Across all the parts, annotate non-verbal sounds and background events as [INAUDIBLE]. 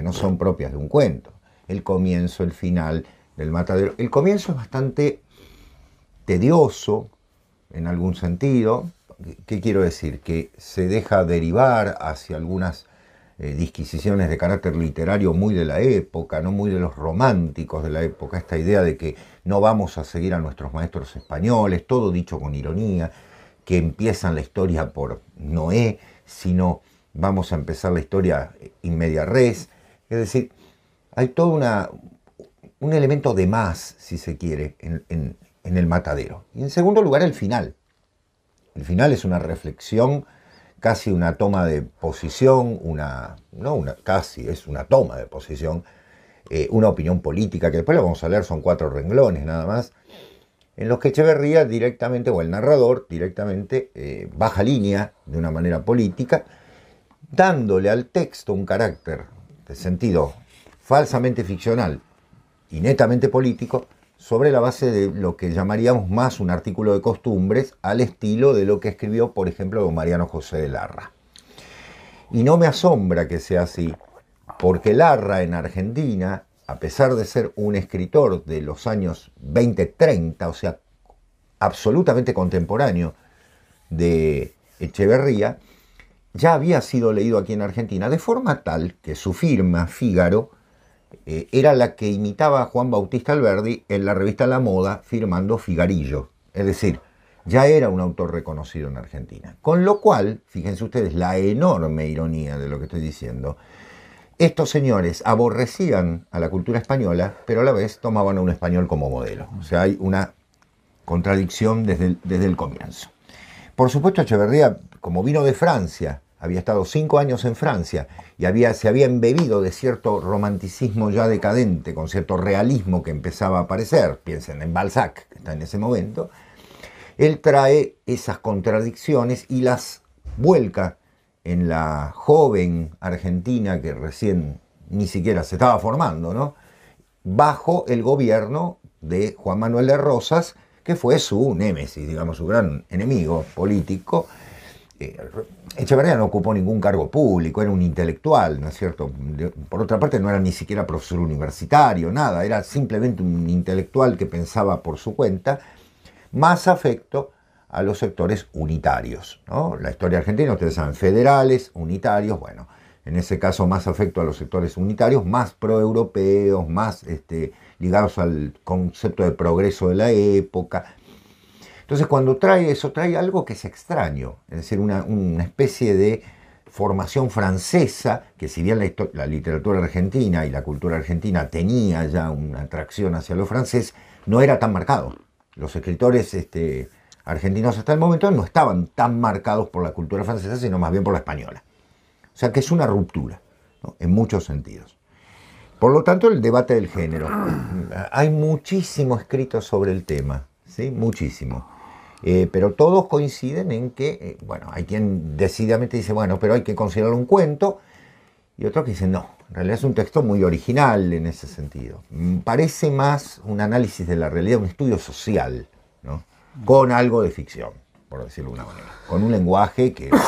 que no son propias de un cuento. El comienzo, el final del matadero. El comienzo es bastante tedioso, en algún sentido. ¿Qué quiero decir? Que se deja derivar hacia algunas eh, disquisiciones de carácter literario muy de la época, no muy de los románticos de la época, esta idea de que no vamos a seguir a nuestros maestros españoles, todo dicho con ironía, que empiezan la historia por Noé, sino vamos a empezar la historia in media res. Es decir, hay todo un elemento de más, si se quiere, en, el matadero. Y en segundo lugar, el final. El final es una reflexión, casi una toma de posición, una, no una, casi, es una toma de posición, eh, una opinión política, que después lo vamos a leer, son cuatro renglones nada más, en los que Echeverría directamente, o el narrador directamente, eh, baja línea de una manera política, dándole al texto un carácter sentido falsamente ficcional y netamente político, sobre la base de lo que llamaríamos más un artículo de costumbres, al estilo de lo que escribió, por ejemplo, don Mariano José de Larra. Y no me asombra que sea así, porque Larra en Argentina, a pesar de ser un escritor de los años 20-30, o sea, absolutamente contemporáneo de Echeverría, ya había sido leído aquí en Argentina, de forma tal que su firma, Fígaro, eh, era la que imitaba a Juan Bautista Alberdi en la revista La Moda firmando Figarillo. Es decir, ya era un autor reconocido en Argentina. Con lo cual, fíjense ustedes la enorme ironía de lo que estoy diciendo, estos señores aborrecían a la cultura española, pero a la vez tomaban a un español como modelo. O sea, hay una contradicción desde desde el comienzo. Por supuesto, Echeverría, como vino de Francia, había estado cinco años en Francia y había, se había embebido de cierto romanticismo ya decadente, con cierto realismo que empezaba a aparecer, piensen en Balzac, que está en ese momento, él trae esas contradicciones y las vuelca en la joven Argentina que recién ni siquiera se estaba formando, ¿no? bajo el gobierno de Juan Manuel de Rosas, que fue su némesis, digamos, su gran enemigo político, eh, Echeverría no ocupó ningún cargo público, era un intelectual, ¿no es cierto? Por otra parte, no era ni siquiera profesor universitario, nada, era simplemente un intelectual que pensaba por su cuenta, más afecto a los sectores unitarios. ¿no? La historia argentina, ustedes saben, federales, unitarios, bueno, en ese caso más afecto a los sectores unitarios, más proeuropeos, más este, ligados al concepto de progreso de la época, entonces cuando trae eso, trae algo que es extraño, es decir, una, especie de formación francesa, que si bien la, literatura argentina y la cultura argentina tenía ya una atracción hacia lo francés, no era tan marcado. Los escritores este, argentinos hasta el momento no estaban tan marcados por la cultura francesa, sino más bien por la española. O sea que es una ruptura, en muchos sentidos. Por lo tanto, el debate del género. [CLEARS THROAT] Hay muchísimo escrito sobre el tema, ¿sí? Muchísimo. Eh, pero todos coinciden en que, eh, bueno, hay quien decididamente dice, bueno, pero hay que considerarlo un cuento, y otros que dicen, no, en realidad es un texto muy original en ese sentido. Mm, parece más un análisis de la realidad, un estudio social, ¿no? con algo de ficción, por decirlo de una manera, con un lenguaje que... [COUGHS]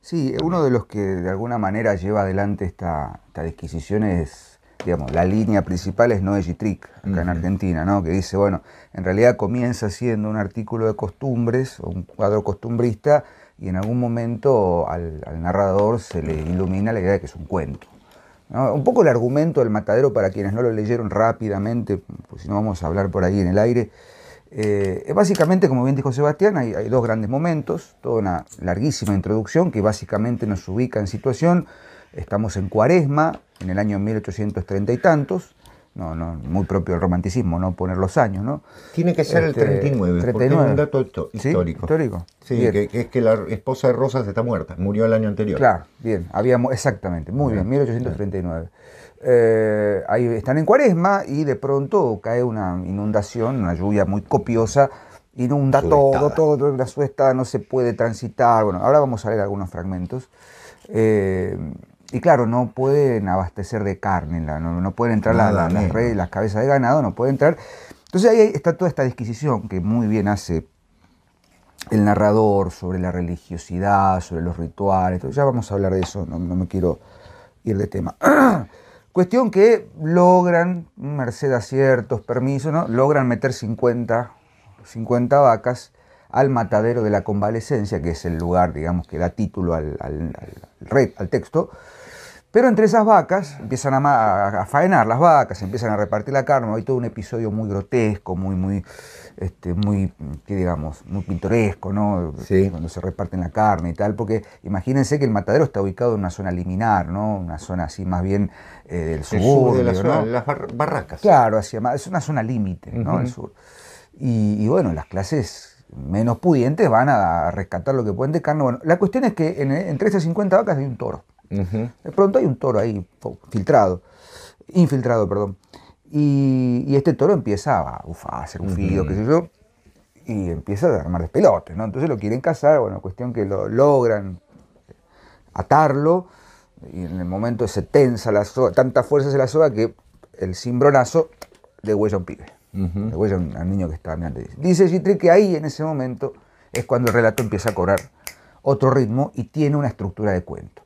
Sí, uno de los que de alguna manera lleva adelante esta, esta disquisición es digamos, la línea principal es Noé Trick, acá en Argentina, ¿no? que dice, bueno, en realidad comienza siendo un artículo de costumbres o un cuadro costumbrista y en algún momento al, narrador se le ilumina la idea de que es un cuento. Un poco el argumento del matadero para quienes no lo leyeron rápidamente, pues si no vamos a hablar por ahí en el aire, eh, básicamente, como bien dijo Sebastián, hay, hay dos grandes momentos, toda una larguísima introducción que básicamente nos ubica en situación, estamos en cuaresma, en el año 1830 y tantos, no, no, muy propio del romanticismo, no poner los años, ¿no? Tiene que ser el 39, este, porque es un dato histórico. histórico. Sí, que, es que la esposa de Rosas está muerta, murió el año anterior. Claro, bien, habíamos, exactamente, muy bien, 1839. Eh, ahí están en cuaresma y de pronto cae una inundación, una lluvia muy copiosa, inunda todo, todo, toda la suesta, no se puede transitar. Bueno, ahora vamos a leer algunos fragmentos. Eh, y claro, no pueden abastecer de carne, no, pueden entrar las, las cabezas de ganado, no pueden entrar. Entonces ahí está toda esta disquisición que muy bien hace el narrador sobre la religiosidad, sobre los rituales. ya vamos a hablar de eso, no, me quiero ir de tema. [CLEARS THROAT] Cuestión que logran, merced a ciertos permisos, ¿no? logran meter 50, 50 vacas al matadero de la convalecencia, que es el lugar, digamos, que da título al, al, al texto, pero entre esas vacas empiezan a, faenar las vacas, empiezan a repartir la carne. Hay todo un episodio muy grotesco, muy, muy, este, muy, ¿qué digamos, muy pintoresco, ¿no? Cuando se reparten la carne y tal, porque imagínense que el matadero está ubicado en una zona liminar, ¿no? Una zona así más bien eh, del sur. de la zona, las barracas. Claro, hacia, es una zona límite, ¿no? El sur. Y, bueno, las clases menos pudientes van a rescatar lo que pueden de carne. Bueno, la cuestión es que entre esas 50 vacas hay un toro. De pronto hay un toro ahí filtrado, infiltrado, perdón. Y, este toro empieza a, a hacer un filo, qué sé yo, y empieza a armar despelotes, ¿no? Entonces lo quieren cazar, bueno, cuestión que lo logran atarlo, y en el momento se tensa la soga, tanta fuerza es la soga que el cimbronazo degüella a un pibe, uh degüella a un, niño que estaba mirando. Dice Gitri que ahí en ese momento es cuando el relato empieza a cobrar otro ritmo y tiene una estructura de cuento.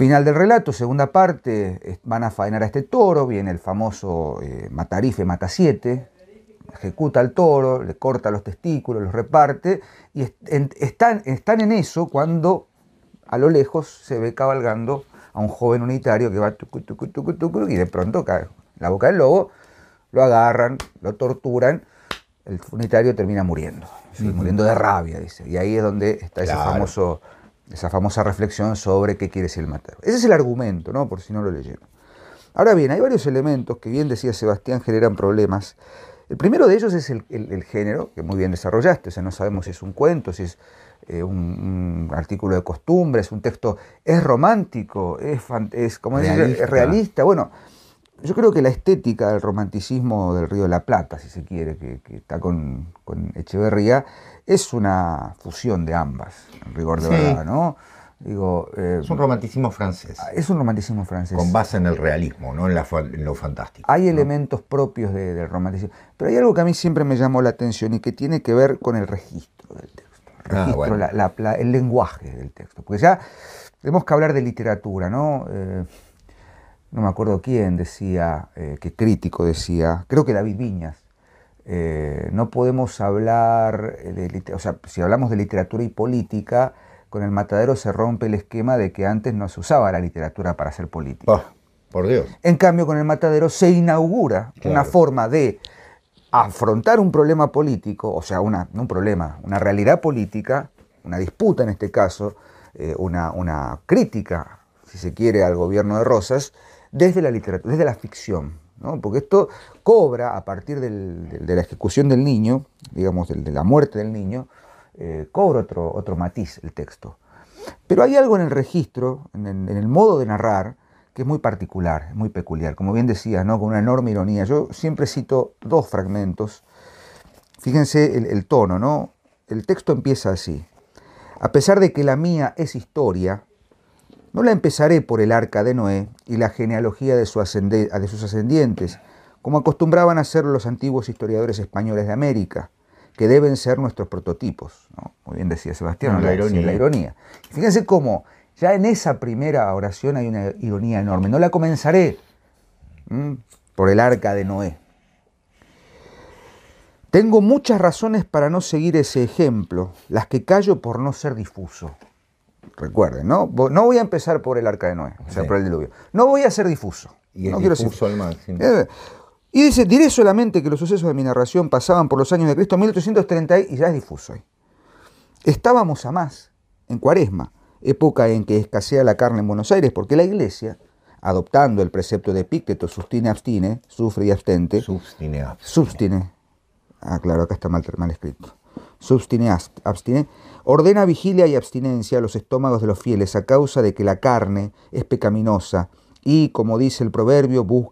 Final del relato, segunda parte, van a faenar a este toro, viene el famoso eh, Matarife Mata 7, ejecuta al toro, le corta los testículos, los reparte, y están, están en eso cuando a lo lejos se ve cabalgando a un joven unitario que va y de pronto cae la boca del lobo, lo agarran, lo torturan, el unitario termina muriendo, muriendo de rabia, dice. Y ahí es donde está ese famoso esa famosa reflexión sobre qué quiere ser el matadero. Ese es el argumento, ¿no? Por si no lo leyeron. Ahora bien, hay varios elementos que bien decía Sebastián generan problemas. El primero de ellos es el, género, que muy bien desarrollaste, o sea, no sabemos si es un cuento, si es eh, un, artículo de costumbres, un texto, es romántico, es, es como realista. es realista. Bueno, yo creo que la estética del romanticismo del Río de la Plata, si se quiere, que, está con, con Echeverría, es una fusión de ambas, en rigor de verdad, ¿no? Digo, eh, es un romanticismo francés. Ah, es un romanticismo francés. Con base en el realismo, no en, lo fantástico. Hay elementos propios del romanticismo. Pero hay algo que a mí siempre me llamó la atención y que tiene que ver con el registro del texto. El, ah, registro, el lenguaje del texto. Porque ya tenemos que hablar de literatura, ¿no? Eh, no me acuerdo quién decía, eh, qué crítico decía, creo que David Viñas, eh, no podemos hablar de, o sea, si hablamos de literatura y política, con el matadero se rompe el esquema de que antes no se usaba la literatura para hacer política. Oh, por Dios. En cambio, con el matadero se inaugura una forma de afrontar un problema político, o sea, una, un problema, una realidad política, una disputa en este caso, eh, una, una crítica, si se quiere, al gobierno de Rosas, desde la literatura, desde la ficción. Porque esto cobra a partir de la ejecución del niño, digamos, de, la muerte del niño, eh, cobra otro, otro matiz el texto. Pero hay algo en el registro, en el, modo de narrar, que es muy particular, muy peculiar. Como bien decía, ¿no? con una enorme ironía. Yo siempre cito dos fragmentos. Fíjense el, el tono, ¿no? El texto empieza así. A pesar de que la mía es historia, no la empezaré por el arca de Noé y la genealogía de, sus ascendientes, como acostumbraban a hacer los antiguos historiadores españoles de América, que deben ser nuestros prototipos. Muy bien decía Sebastián, la, ironía. Fíjense cómo ya en esa primera oración hay una ironía enorme. No la comenzaré por el arca de Noé. Tengo muchas razones para no seguir ese ejemplo, las que callo por no ser difuso. Recuerden, ¿no? No voy a empezar por el arca de Noé, o sea, por el diluvio. No voy a ser difuso. Y no quiero difuso al máximo. Eh, y dice, diré solamente que los sucesos de mi narración pasaban por los años de Cristo 1830 y ya es difuso ahí. Estábamos a más, en cuaresma, época en que escasea la carne en Buenos Aires, porque la iglesia, adoptando el precepto de Epicteto, sustine, abstine, sufre y abstente. Substine, abstine. Ah, claro, acá está mal, mal escrito. Abstine ordena vigilia y abstinencia a los estómagos de los fieles a causa de que la carne es pecaminosa y, como dice el proverbio, busca